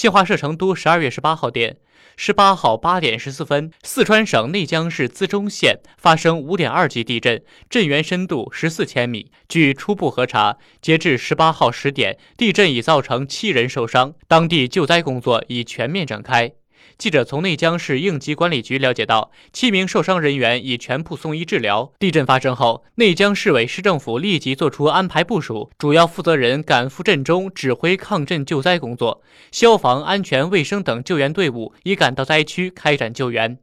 新华社成都十二月十八号电，十八号八点十四分，四川省内江市资中县发生五点二级地震，震源深度十四千米。据初步核查，截至十八号十点，地震已造成七人受伤，当地救灾工作已全面展开。记者从内江市应急管理局了解到，七名受伤人员已全部送医治疗。地震发生后，内江市委市政府立即作出安排部署，主要负责人赶赴震中指挥抗震救灾工作，消防、安全卫生等救援队伍已赶到灾区开展救援。